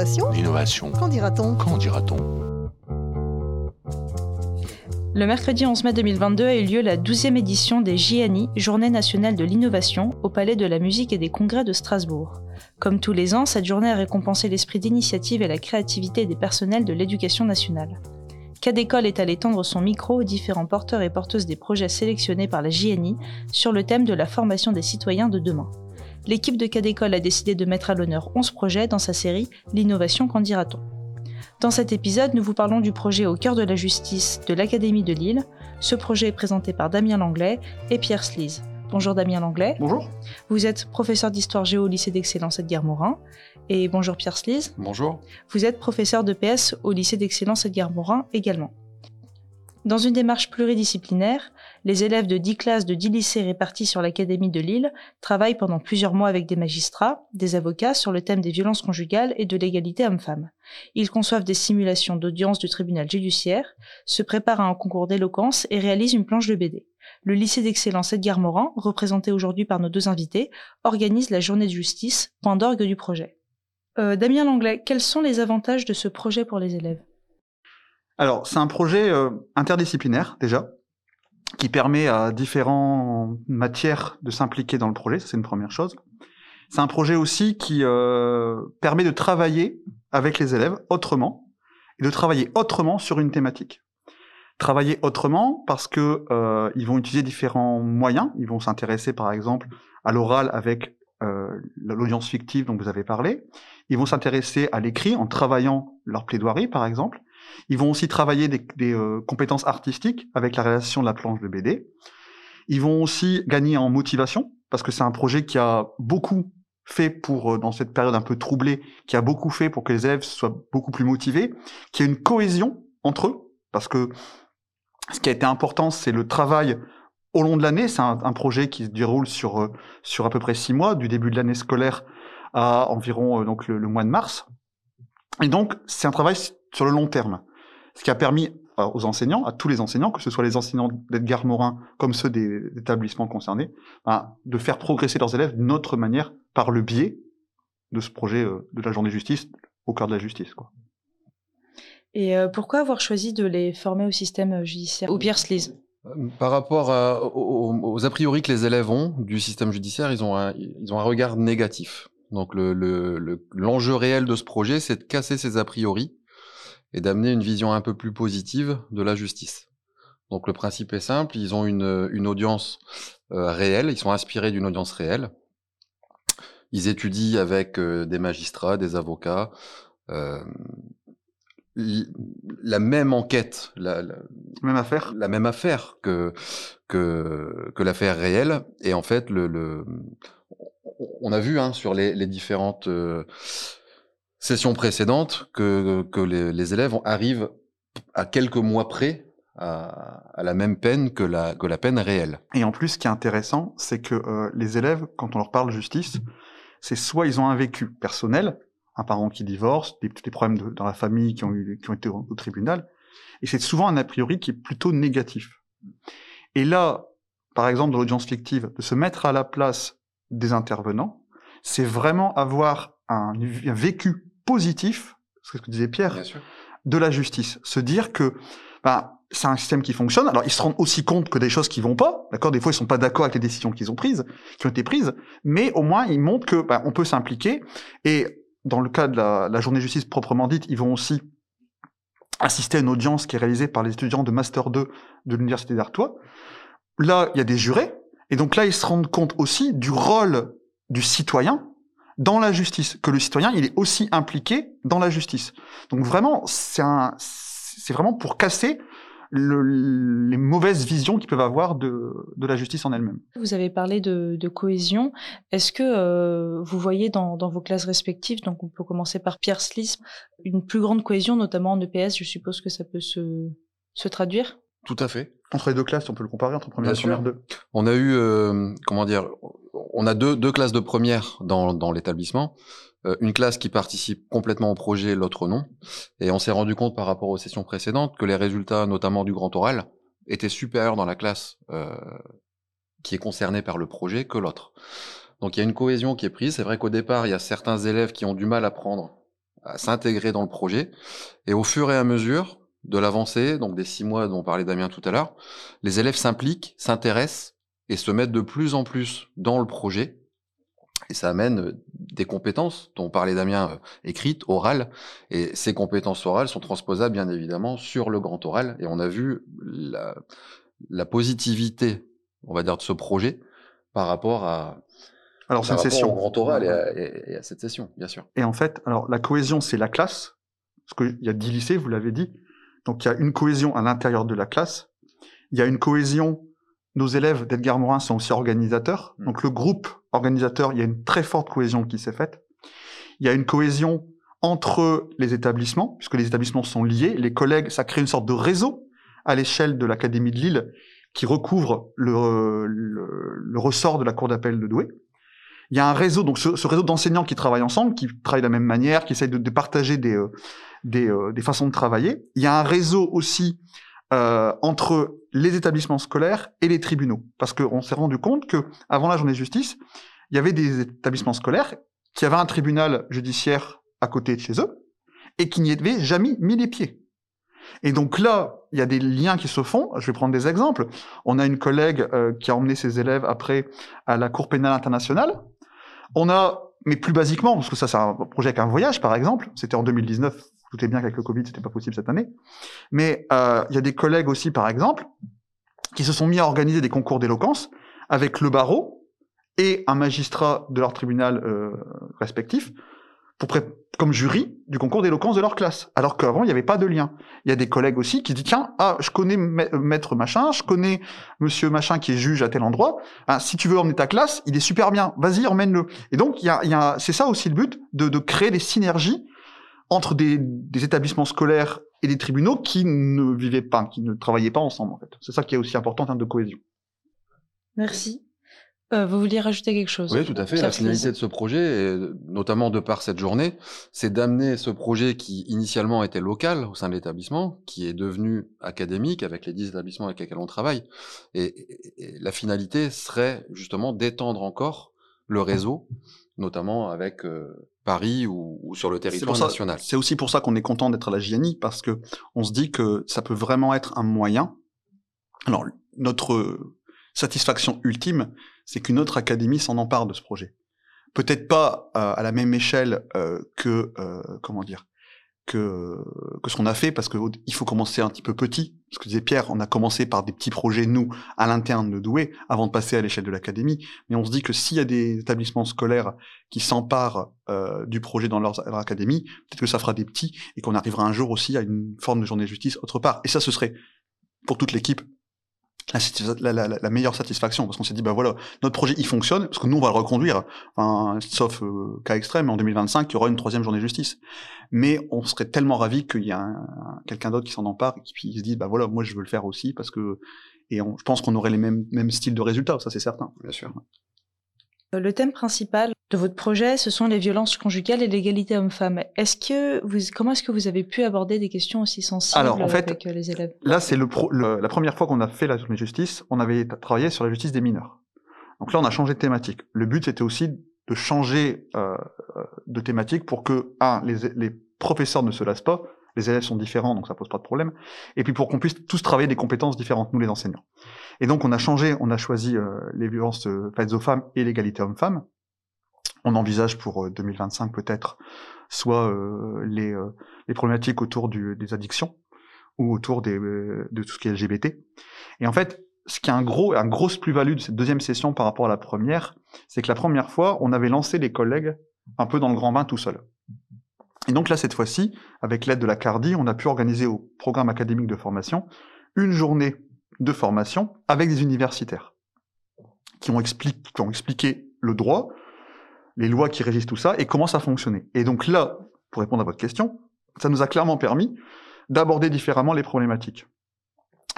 L'innovation L'innovation. Qu'en dira-t-on Qu'en dira-t-on Le mercredi 11 mai 2022 a eu lieu la 12e édition des JNI, Journée nationale de l'innovation, au Palais de la musique et des congrès de Strasbourg. Comme tous les ans, cette journée a récompensé l'esprit d'initiative et la créativité des personnels de l'éducation nationale. Cadécole est allé tendre son micro aux différents porteurs et porteuses des projets sélectionnés par la JNI sur le thème de la formation des citoyens de demain. L'équipe de Cadécole a décidé de mettre à l'honneur 11 projets dans sa série L'innovation qu'en dira-t-on? Dans cet épisode, nous vous parlons du projet au cœur de la justice de l'Académie de Lille. Ce projet est présenté par Damien Langlais et Pierre Slise. Bonjour Damien Langlais. Bonjour. Vous êtes professeur d'histoire géo au lycée d'excellence Edgar Morin. Et bonjour Pierre Slise. Bonjour. Vous êtes professeur de PS au lycée d'excellence Edgar Morin également. Dans une démarche pluridisciplinaire, les élèves de 10 classes de 10 lycées répartis sur l'Académie de Lille travaillent pendant plusieurs mois avec des magistrats, des avocats sur le thème des violences conjugales et de l'égalité homme-femme. Ils conçoivent des simulations d'audience du tribunal judiciaire, se préparent à un concours d'éloquence et réalisent une planche de BD. Le lycée d'excellence Edgar Morin, représenté aujourd'hui par nos deux invités, organise la journée de justice, point d'orgue du projet. Euh, Damien Langlais, quels sont les avantages de ce projet pour les élèves? Alors, c'est un projet euh, interdisciplinaire déjà, qui permet à différentes matières de s'impliquer dans le projet, c'est une première chose. C'est un projet aussi qui euh, permet de travailler avec les élèves autrement et de travailler autrement sur une thématique. Travailler autrement parce que euh, ils vont utiliser différents moyens. Ils vont s'intéresser par exemple à l'oral avec euh, l'audience fictive dont vous avez parlé. Ils vont s'intéresser à l'écrit en travaillant leur plaidoirie par exemple. Ils vont aussi travailler des, euh, compétences artistiques avec la réalisation de la planche de BD. Ils vont aussi gagner en motivation parce que c'est un projet qui a beaucoup fait pour, euh, dans cette période un peu troublée, qui a beaucoup fait pour que les élèves soient beaucoup plus motivés, qu'il y une cohésion entre eux, parce que ce qui a été important, c'est le travail au long de l'année. C'est un, projet qui se déroule sur, euh, sur à peu près six mois, du début de l'année scolaire à environ donc le mois de mars. Et donc, c'est un travail sur le long terme. Ce qui a permis aux enseignants, à tous les enseignants, que ce soit les enseignants d'Edgar Morin comme ceux des établissements concernés, ben, de faire progresser leurs élèves d'une autre manière par le biais de ce projet euh, de la journée justice au cœur de la justice. Quoi. Et euh, pourquoi avoir choisi de les former au système judiciaire? Ou Pierre Slise par rapport à, aux, aux, a priori que les élèves ont du système judiciaire, ils ont un, ils ont un regard négatif. Donc le, le, l'enjeu réel de ce projet, c'est de casser ces a priori et d'amener une vision un peu plus positive de la justice. Donc le principe est simple, ils ont une, une audience euh, réelle, ils sont inspirés d'une audience réelle. Ils étudient avec euh, des magistrats, des avocats, euh, la même enquête, la, la, même affaire, la même affaire que que, que l'affaire réelle. Et en fait, le, le on a vu hein, sur les, les différentes sessions précédentes que, que les, élèves arrivent à quelques mois près à, la même peine que la, que la peine réelle. Et en plus, ce qui est intéressant, c'est que euh, les élèves, quand on leur parle justice, c'est soit ils ont un vécu personnel, un parent qui divorce, des, des problèmes dans la famille qui ont, eu, qui ont été au, tribunal, et c'est souvent un a priori qui est plutôt négatif. Et là, par exemple, dans l'audience fictive, de se mettre à la place des intervenants, c'est vraiment avoir un, vécu positif, c'est ce que disait Pierre, de la justice. Se dire que ben, c'est un système qui fonctionne. Alors ils se rendent aussi compte que des choses qui vont pas, d'accord? Des fois ils sont pas d'accord avec les décisions qu'ils ont prises, qui ont été prises, mais au moins ils montrent que ben, on peut s'impliquer. Et dans le cas de la, la journée justice proprement dite, ils vont aussi assister à une audience qui est réalisée par les étudiants de master 2 de l'université d'Artois. Là, il y a des jurés, et donc là, ils se rendent compte aussi du rôle du citoyen dans la justice, que le citoyen, il est aussi impliqué dans la justice. Donc vraiment, c'est un, c'est vraiment pour casser le, les mauvaises visions qu'ils peuvent avoir de, de, la justice en elle-même. Vous avez parlé de, de cohésion. Est-ce que euh, vous voyez dans, dans, vos classes respectives, donc on peut commencer par Pierre Slis, une plus grande cohésion, notamment en EPS, je suppose que ça peut se, se traduire? Tout à fait. Entre les deux classes, on peut le comparer entre première Bien et première deux. On a eu, euh, comment dire, on a deux, deux classes de première dans, dans l'établissement. Euh, une classe qui participe complètement au projet, l'autre non. Et on s'est rendu compte par rapport aux sessions précédentes que les résultats, notamment du grand oral, étaient supérieurs dans la classe euh, qui est concernée par le projet que l'autre. Donc il y a une cohésion qui est prise. C'est vrai qu'au départ, il y a certains élèves qui ont du mal à prendre à s'intégrer dans le projet. Et au fur et à mesure de l'avancée, donc des six mois dont parlait Damien tout à l'heure, les élèves s'impliquent, s'intéressent et se mettent de plus en plus dans le projet. Et ça amène des compétences dont parlait Damien, euh, écrites, orales. Et ces compétences orales sont transposables, bien évidemment, sur le grand oral. Et on a vu la, la positivité, on va dire, de ce projet par rapport à, alors, c'est une session. Au grand oral et à, cette session, bien sûr. Et en fait, alors la cohésion, c'est la classe. Parce qu'il y a 10 lycées, vous l'avez dit. Donc, il y a une cohésion à l'intérieur de la classe. Il y a une cohésion. Nos élèves d'Edgar Morin sont aussi organisateurs. Mm. Donc, le groupe organisateur, il y a une très forte cohésion qui s'est faite. Il y a une cohésion entre les établissements, puisque les établissements sont liés. Les collègues, ça crée une sorte de réseau à l'échelle de l'Académie de Lille qui recouvre le, le ressort de la Cour d'appel de Douai. Il y a un réseau, donc ce, réseau d'enseignants qui travaillent ensemble, qui travaillent de la même manière, qui essayent de, partager des, euh, des, euh, des, façons de travailler. Il y a un réseau aussi euh, entre les établissements scolaires et les tribunaux, parce qu'on s'est rendu compte que avant la journée de justice, il y avait des établissements scolaires qui avaient un tribunal judiciaire à côté de chez eux et qui n'y avaient jamais mis les pieds. Et donc là, il y a des liens qui se font. Je vais prendre des exemples. On a une collègue euh, qui a emmené ses élèves après à la Cour pénale internationale on a, mais plus basiquement, parce que ça c'est un projet avec un voyage par exemple, c'était en 2019, vous doutez bien qu'avec le Covid c'était pas possible cette année, mais euh, il y a des collègues aussi par exemple qui se sont mis à organiser des concours d'éloquence avec le barreau et un magistrat de leur tribunal euh, respectif pour comme jury du concours d'éloquence de leur classe. Alors qu'avant, il n'y avait pas de lien. Il y a des collègues aussi qui disent, tiens, ah, je connais maître machin, je connais monsieur machin qui est juge à tel endroit. Ah, si tu veux emmener ta classe, il est super bien. Vas-y, emmène-le. Et donc, il y a, y a c'est ça aussi le but, de, de créer des synergies entre des, des, établissements scolaires et des tribunaux qui ne vivaient pas, qui ne travaillaient pas ensemble, en fait. C'est ça qui est aussi important en termes de cohésion. Merci. Euh, vous vouliez rajouter quelque chose? Oui, tout à fait. La finalité de ce projet, notamment de par cette journée, c'est d'amener ce projet qui initialement était local au sein de l'établissement, qui est devenu académique avec les dix établissements avec lesquels on travaille. Et, la finalité serait justement d'étendre encore le réseau, notamment avec euh, Paris ou, sur le territoire national. C'est aussi pour ça qu'on est content d'être à la JNI, parce que on se dit que ça peut vraiment être un moyen. Alors, notre satisfaction ultime, c'est qu'une autre académie s'en empare de ce projet. Peut-être pas euh, à la même échelle euh, que euh, comment dire que que ce qu'on a fait parce que il faut commencer un petit peu petit. Ce que disait Pierre, on a commencé par des petits projets nous à l'interne de Douai avant de passer à l'échelle de l'académie. Mais on se dit que s'il y a des établissements scolaires qui s'emparent du projet dans leur, leur académie, peut-être que ça fera des petits et qu'on arrivera un jour aussi à une forme de journée de justice autre part. Et ça, ce serait pour toute l'équipe la, la, la, meilleure satisfaction parce qu'on s'est dit bah voilà notre projet il fonctionne parce que nous on va le reconduire enfin, sauf euh, cas extrême en 2025 il y aura une troisième journée de justice. Mais on serait tellement ravi qu'il y a quelqu'un d'autre qui s'en empare et qui se dise bah voilà moi je veux le faire aussi parce que et on, je pense qu'on aurait les mêmes mêmes styles de résultats ça c'est certain. Bien sûr. Le thème principal de votre projet, ce sont les violences conjugales et l'égalité homme-femme. Est-ce que vous, comment est-ce que vous avez pu aborder des questions aussi sensibles Alors, en fait, avec euh, les élèves? Là, c'est le, la première fois qu'on a fait la journée justice. On avait travaillé sur la justice des mineurs. Donc là, on a changé de thématique. Le but, c'était aussi de changer euh, de thématique pour que, un, les, les professeurs ne se lassent pas. Les élèves sont différents, donc ça pose pas de problème. Et puis pour qu'on puisse tous travailler des compétences différentes, nous les enseignants. Et donc on a changé, on a choisi euh, les violences euh, faites aux femmes et l'égalité homme-femme. On envisage pour 2025 euh, peut-être soit les, les problématiques autour du, des addictions ou autour des, de tout ce qui est LGBT. Et en fait, ce qui est un gros, un grosse plus-value de cette deuxième session par rapport à la première, c'est que la première fois, on avait lancé les collègues un peu dans le grand bain tout seul. Et donc là, cette fois-ci, avec l'aide de la CARDI, on a pu organiser au programme académique de formation une journée de formation avec des universitaires qui ont, expliqué, le droit, les lois qui régissent tout ça et comment ça fonctionnait. Et donc là, pour répondre à votre question, ça nous a clairement permis d'aborder différemment les problématiques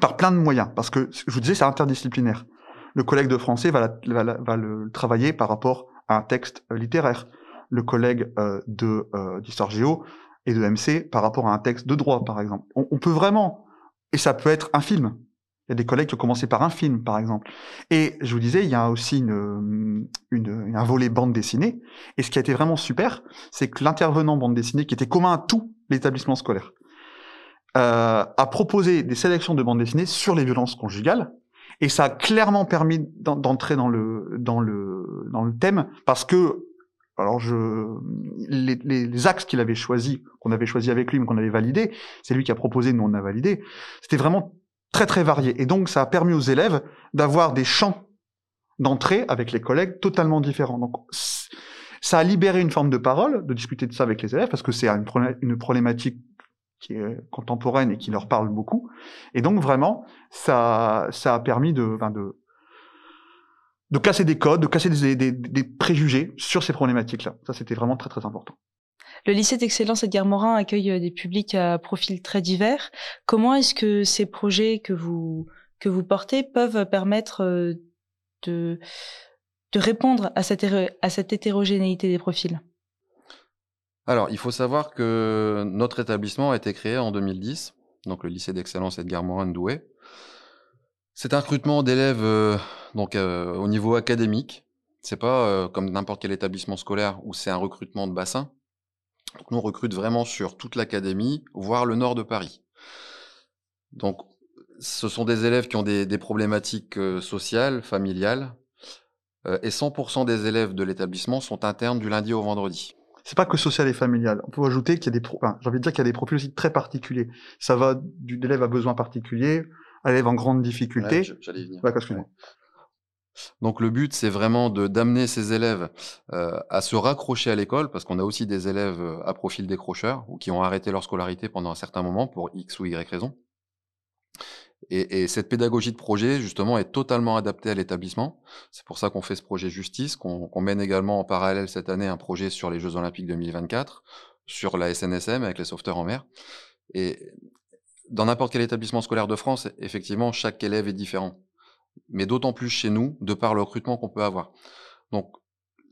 par plein de moyens, parce que je vous disais, c'est interdisciplinaire. Le collègue de français va, le travailler par rapport à un texte euh, littéraire. Le collègue euh, de euh, d'histoire géo et de MC par rapport à un texte de droit, par exemple. on peut vraiment, et ça peut être un film, Il y a des collègues qui ont commencé par un film, par exemple. Et je vous disais, il y a aussi une, une, un volet bande dessinée. Et ce qui a été vraiment super, c'est que l'intervenant bande dessinée, qui était commun à tout l'établissement scolaire, euh, a proposé des sélections de bandes dessinées sur les violences conjugales. Et ça a clairement permis d'entrer dans le, dans, le, dans le thème parce que alors je, les, les, axes qu'il avait choisis, qu'on avait choisi avec lui, mais qu'on avait validé, c'est lui qui a proposé, nous on a validé. C'était vraiment très très varié. Et donc ça a permis aux élèves d'avoir des champs d'entrée avec les collègues totalement différents. Donc ça a libéré une forme de parole, de discuter de ça avec les élèves, parce que c'est une problématique qui est contemporaine et qui leur parle beaucoup. Et donc vraiment, ça, ça a permis de, de, de casser des codes, de casser des, des, des préjugés sur ces problématiques-là. Ça, c'était vraiment très très important. Le lycée d'excellence Edgar Morin accueille euh, des publics à profils très divers. Comment est-ce que ces projets que vous que vous portez peuvent permettre euh, de répondre à cette, hétérogénéité des profils? Alors, il faut savoir que notre établissement a été créé en 2010, donc le lycée d'excellence Edgar Morin de Douai. C'est un recrutement d'élèves euh, donc au niveau académique. C'est pas comme n'importe quel établissement scolaire où c'est un recrutement de bassin. Donc, nous on recrute vraiment sur toute l'académie, voire le nord de Paris. Donc, ce sont des élèves qui ont des, des problématiques sociales, familiales, et 100% des élèves de l'établissement sont internes du lundi au vendredi c'est pas que social et familial. On peut ajouter qu'il y a des, enfin, j'ai envie de dire qu'il y a des profils aussi très particuliers. Ça va du d'élève à besoin particulier à l'élève en grande difficulté. J'allais venir. Donc le but, c'est vraiment de d'amener ces élèves euh, à se raccrocher à l'école, parce qu'on a aussi des élèves euh, à profil décrocheur ou qui ont arrêté leur scolarité pendant un certain moment pour X ou Y raison. Et, et, cette pédagogie de projet, justement, est totalement adaptée à l'établissement. C'est pour ça qu'on fait ce projet justice, qu'on mène également en parallèle cette année un projet sur les Jeux Olympiques 2024, sur la SNSM avec les sauveteurs en mer. Et dans n'importe quel établissement scolaire de France, effectivement, chaque élève est différent. Mais d'autant plus chez nous, de par le recrutement qu'on peut avoir. Donc,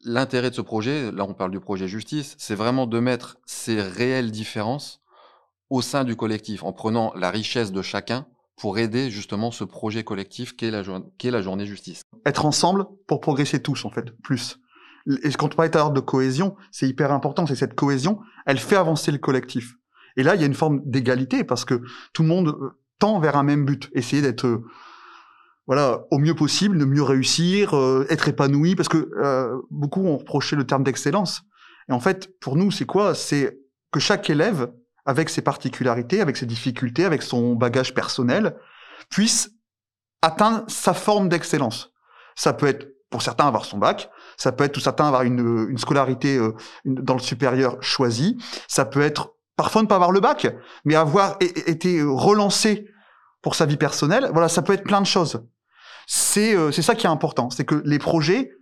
l'intérêt de ce projet, là on parle du projet justice, c'est vraiment de mettre ces réelles différences au sein du collectif, en prenant la richesse de chacun pour aider justement ce projet collectif qu'est la, qu'est la journée justice. Être ensemble pour progresser tous, en fait, plus. Et quand on parlait de cohésion, c'est hyper important, c'est cette cohésion, elle fait avancer le collectif. Et là, il y a une forme d'égalité parce que tout le monde euh, tend vers un même but, essayer d'être euh, voilà au mieux possible, de mieux réussir, euh, être épanoui, parce que beaucoup ont reproché le terme d'excellence. Et en fait, pour nous, c'est quoi? C'est que chaque élève avec ses particularités, avec ses difficultés, avec son bagage personnel, puisse atteindre sa forme d'excellence. Ça peut être pour certains avoir son bac, ça peut être pour certains avoir une, une scolarité euh, dans le supérieur choisie, ça peut être parfois ne pas avoir le bac, mais avoir été relancé pour sa vie personnelle. Voilà, ça peut être plein de choses. C'est euh, c'est ça qui est important, c'est que les projets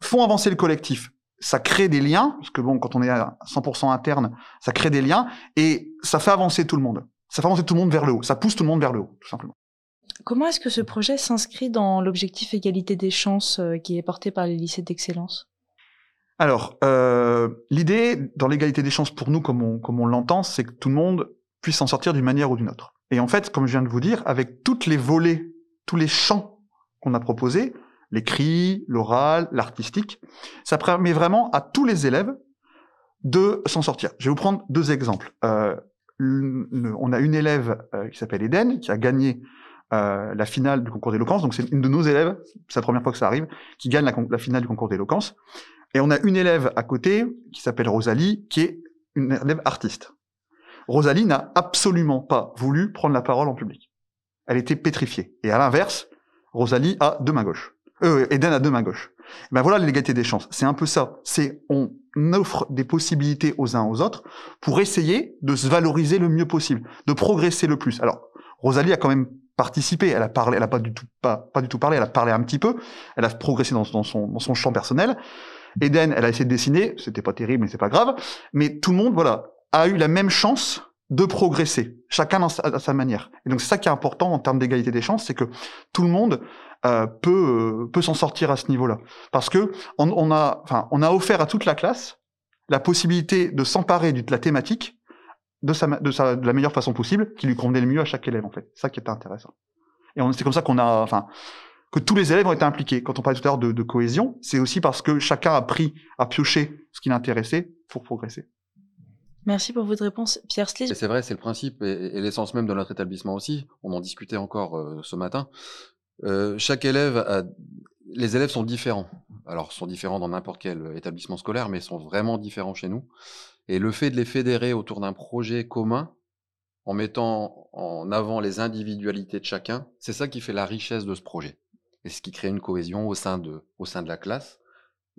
font avancer le collectif ça crée des liens, parce que bon, quand on est à 100% interne, ça crée des liens, et ça fait avancer tout le monde. Ça fait avancer tout le monde vers le haut. Ça pousse tout le monde vers le haut, tout simplement. Comment est-ce que ce projet s'inscrit dans l'objectif égalité des chances euh, qui est porté par les lycées d'excellence? Alors, euh, l'idée dans l'égalité des chances pour nous, comme on, comme on l'entend, c'est que tout le monde puisse s'en sortir d'une manière ou d'une autre. Et en fait, comme je viens de vous dire, avec toutes les volets, tous les champs qu'on a proposés, l'écrit, l'oral, l'artistique. Ça permet vraiment à tous les élèves de s'en sortir. Je vais vous prendre deux exemples. Euh, on a une élève euh, qui s'appelle Eden, qui a gagné euh, la finale du concours d'éloquence. Donc c'est une de nos élèves, c'est la première fois que ça arrive, qui gagne la, la finale du concours d'éloquence. Et on a une élève à côté qui s'appelle Rosalie, qui est une élève artiste. Rosalie n'a absolument pas voulu prendre la parole en public. Elle était pétrifiée. Et à l'inverse, Rosalie a deux mains gauches. Euh, Eden a deux mains gauches. Ben voilà l'égalité des chances. C'est un peu ça. C'est on offre des possibilités aux uns aux autres pour essayer de se valoriser le mieux possible, de progresser le plus. Alors Rosalie a quand même participé. Elle a parlé, elle a pas du tout pas, pas du tout parlé. Elle a parlé un petit peu. Elle a progressé dans, son dans son champ personnel. Eden, elle a essayé de dessiner. C'était pas terrible, mais c'est pas grave. Mais tout le monde, voilà, a eu la même chance de progresser, chacun à sa manière. Et donc c'est ça qui est important en termes d'égalité des chances, c'est que tout le monde euh, peut euh, peut s'en sortir à ce niveau-là, parce que on, on, a, enfin, on a offert à toute la classe la possibilité de s'emparer de la thématique de, sa, de, sa, de la meilleure façon possible, qui lui convenait le mieux à chaque élève en fait. C'est ça qui est intéressant. Et c'est comme ça qu'on a, enfin, que tous les élèves ont été impliqués. Quand on parlait tout à l'heure de, de cohésion, c'est aussi parce que chacun a pris, a pioché ce qui l'intéressait pour progresser. Merci pour votre réponse, Pierre Slis. C'est vrai, c'est le principe et, l'essence même de notre établissement aussi. On en discutait encore euh, ce matin. Euh, chaque élève a... Les élèves sont différents. Alors, sont différents dans n'importe quel établissement scolaire, mais sont vraiment différents chez nous. Et le fait de les fédérer autour d'un projet commun, en mettant en avant les individualités de chacun, c'est ça qui fait la richesse de ce projet. Et ce qui crée une cohésion au sein de, au sein de la classe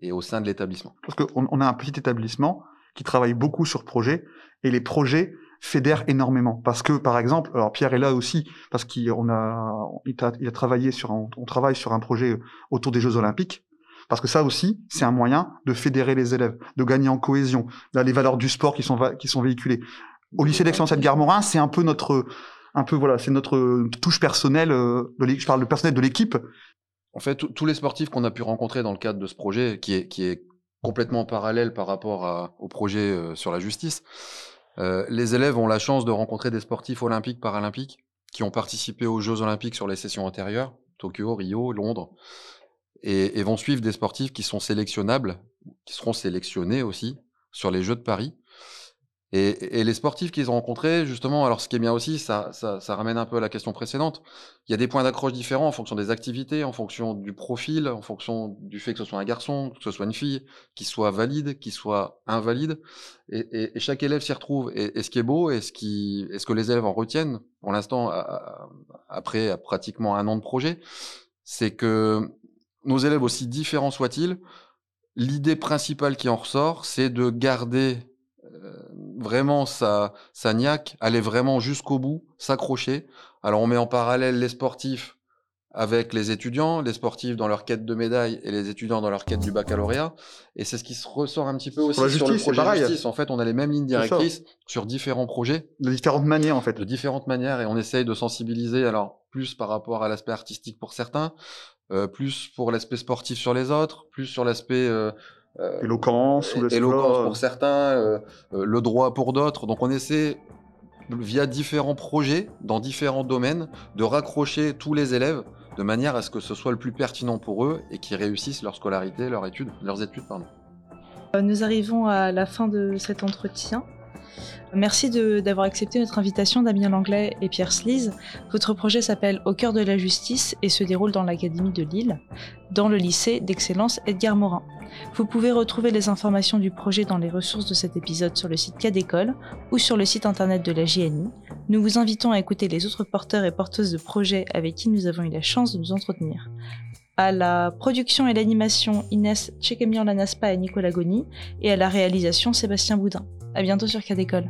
et au sein de l'établissement. Parce qu'on on a un petit établissement qui travaille beaucoup sur projet et les projets fédèrent énormément. Parce que, par exemple, alors Pierre est là aussi parce qu'on a, il a, il a travaillé sur, un, on travaille sur un projet autour des Jeux Olympiques. Parce que ça aussi, c'est un moyen de fédérer les élèves, de gagner en cohésion, les valeurs du sport qui sont, qui sont véhiculées. Au lycée d'Excellence Edgar Morin, c'est un peu notre, un peu voilà, c'est notre touche personnelle. Euh, de je parle de personnel de l'équipe. En fait, tous les sportifs qu'on a pu rencontrer dans le cadre de ce projet, qui est, qui est complètement parallèle par rapport au projet euh, sur la justice, euh, les élèves ont la chance de rencontrer des sportifs olympiques, paralympiques, qui ont participé aux Jeux olympiques sur les sessions antérieures, Tokyo, Rio, Londres, et, vont suivre des sportifs qui sont sélectionnables, qui seront sélectionnés aussi sur les Jeux de Paris. Et, les sportifs qu'ils ont rencontrés, justement, alors ce qui est bien aussi, ça, ça, ça ramène un peu à la question précédente. Il y a des points d'accroche différents en fonction des activités, en fonction du profil, en fonction du fait que ce soit un garçon, que ce soit une fille, qui soit valide, qui soit invalide. Et, et chaque élève s'y retrouve. Et, ce qui est beau, et ce, qui, est ce que les élèves en retiennent, pour l'instant, après pratiquement un an de projet, c'est que nos élèves, aussi différents soient-ils, l'idée principale qui en ressort, c'est de garder vraiment sa, sa niaque, aller vraiment jusqu'au bout, s'accrocher. Alors on met en parallèle les sportifs avec les étudiants, les sportifs dans leur quête de médaille et les étudiants dans leur quête du baccalauréat. Et c'est ce qui se ressort un petit peu aussi sur le projet justice. En fait, on a les mêmes lignes directrices sur différents projets. De différentes manières, en fait. De différentes manières. Et on essaye de sensibiliser, alors, plus par rapport à l'aspect artistique pour certains, euh, plus pour l'aspect sportif sur les autres, plus sur l'aspect euh, euh, éloquence ou éloquence pour certains, euh, euh, le droit pour d'autres. Donc on essaie via différents projets dans différents domaines de raccrocher tous les élèves de manière à ce que ce soit le plus pertinent pour eux et qu'ils réussissent leur scolarité, leur étude, leurs études. Pardon. Nous arrivons à la fin de cet entretien. Merci d'avoir accepté notre invitation, Damien Langlais et Pierre Slise. Votre projet s'appelle Au cœur de la justice et se déroule dans l'Académie de Lille, dans le lycée d'excellence Edgar Morin. Vous pouvez retrouver les informations du projet dans les ressources de cet épisode sur le site Cadécole ou sur le site internet de la JNI. Nous vous invitons à écouter les autres porteurs et porteuses de projets avec qui nous avons eu la chance de nous entretenir. À la production et l'animation, Inès Tchekemian Lanaspa et Nicolas Goni, et à la réalisation, Sébastien Boudin. À bientôt sur Cadécole.